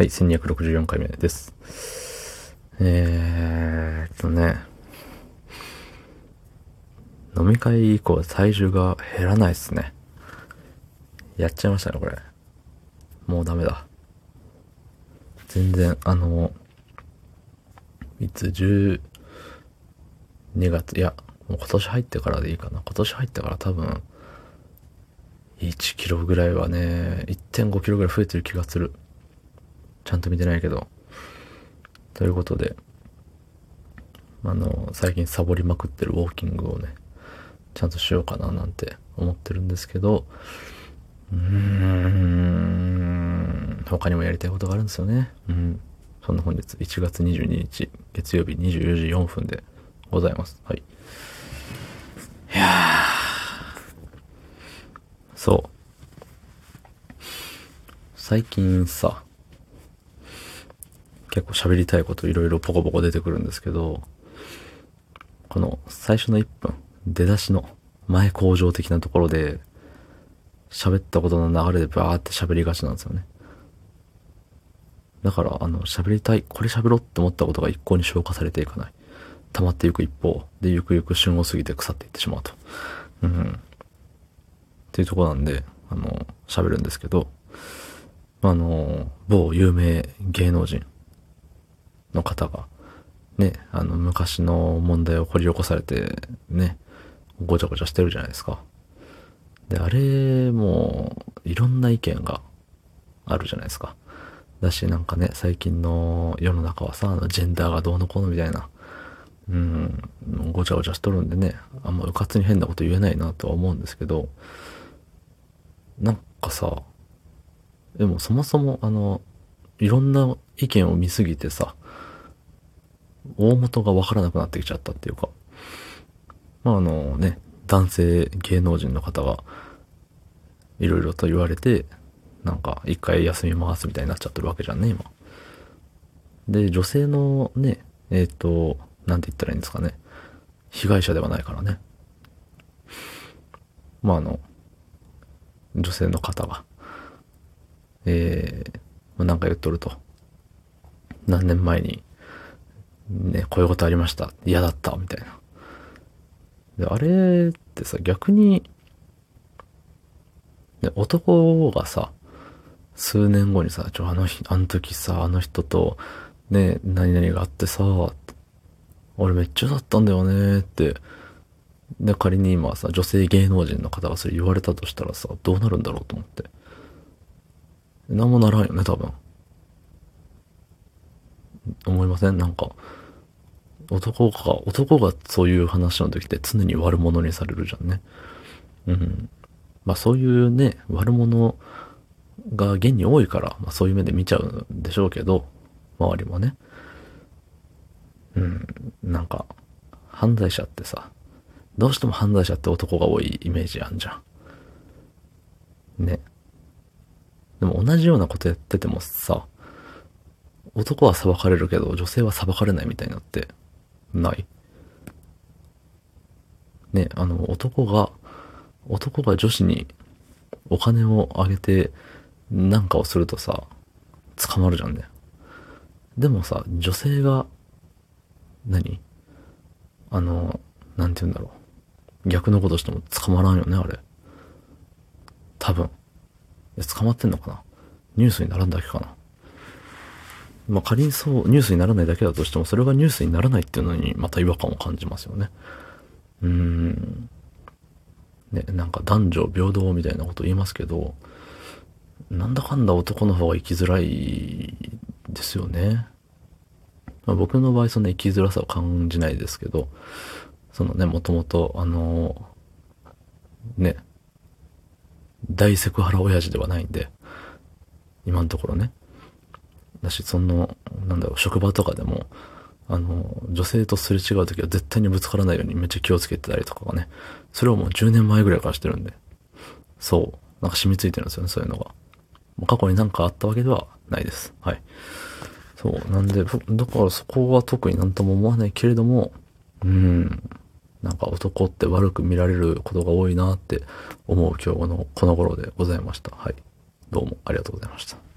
はい、1264回目です。えーっとね、飲み会以降体重が減らないっすね。やっちゃいましたね、これ。もうダメだ。全然、あの、いつ12月、いや、もう今年入ってからでいいかな。今年入ってから多分、1キロぐらいはね、1.5キロぐらい増えてる気がする。ちゃんと見てないけど。ということで、あの、最近サボりまくってるウォーキングをね、ちゃんとしようかななんて思ってるんですけど、うーん、他にもやりたいことがあるんですよね。うん。そんな本日1月22日、月曜日24時4分でございます。はい。いや、そう。最近さ、結構喋りたいこといろいろポコポコ出てくるんですけど、この最初の1分、出だしの前工場的なところで、喋ったことの流れでバーって喋りがちなんですよね。だから、あの、喋りたい、これ喋ろうって思ったことが一向に消化されていかない。溜まっていく一方、で、ゆくゆく旬を過ぎて腐っていってしまうと。うん。っていうとこなんで、あの、喋るんですけど、あの、某有名芸能人の方が、ね、あの、昔の問題を掘り起こされて、ね、ごちゃごちゃしてるじゃないですか。で、あれも、いろんな意見があるじゃないですか。だし、なんかね、最近の世の中はさ、ジェンダーがどうのこうのみたいな、うん、ごちゃごちゃしとるんでね、あんまうかつに変なこと言えないなとは思うんですけど、なんかさ、でもそもそも、あの、いろんな意見を見すぎてさ、大元がわからなくなってきちゃったっていうか、まああのね、男性芸能人の方が、いろいろと言われて、なんか一回休みますみたいになっちゃってるわけじゃんね、今。で、女性のね、えっ、と、なんて言ったらいいんですかね。被害者ではないからね。まああの、女性の方が、えー、なんか言っとると。何年前に、ね、こういうことありました。嫌だった、みたいな。で、あれってさ、逆に、ね、男がさ、数年後にさ、ちょ、あの日、あの時さ、あの人と、ね、何々があってさ、俺めっちゃだったんだよねって、で、仮に今さ、女性芸能人の方がそれ言われたとしたらさ、どうなるんだろうと思って。なんもならんよね、多分。思いません？なんか、男が、男がそういう話の時って常に悪者にされるじゃんね。うん。まあそういうね、悪者が現に多いから、まあそういう目で見ちゃうんでしょうけど、周りもね。うん。なんか、犯罪者ってさ、どうしても犯罪者って男が多いイメージあんじゃん。ね。でも同じようなことやっててもさ、男は裁かれるけど女性は裁かれないみたいになってないね、あの男が、男が女子にお金をあげてなんかをするとさ、捕まるじゃんね。でもさ、女性が、何？あの、なんて言うんだろう。逆のことしても捕まらんよね、あれ。多分。いや、捕まってんのかな？ニュースにならんだけかなまあ、仮にそう、ニュースにならないだけだとしても、それがニュースにならないっていうのに、また違和感を感じますよね。うーん。ね、なんか男女平等みたいなこと言いますけど、なんだかんだ男の方が生きづらいですよね。まあ、僕の場合そんな生きづらさを感じないですけど、そのね、もともと、あの、ね、大セクハラ親父ではないんで、今のところね。だし、その、なんだろう、職場とかでも、あの、女性とすれ違うときは絶対にぶつからないようにめっちゃ気をつけてたりとかがね、それをもう10年前ぐらいからしてるんで、そう、なんか染みついてるんですよね、そういうのが。もう過去になんかあったわけではないです。はい。そう、なんで、だからそこは特になんとも思わないけれども、うん、なんか男って悪く見られることが多いなって思う今日のこの頃でございました。はい。どうもありがとうございました。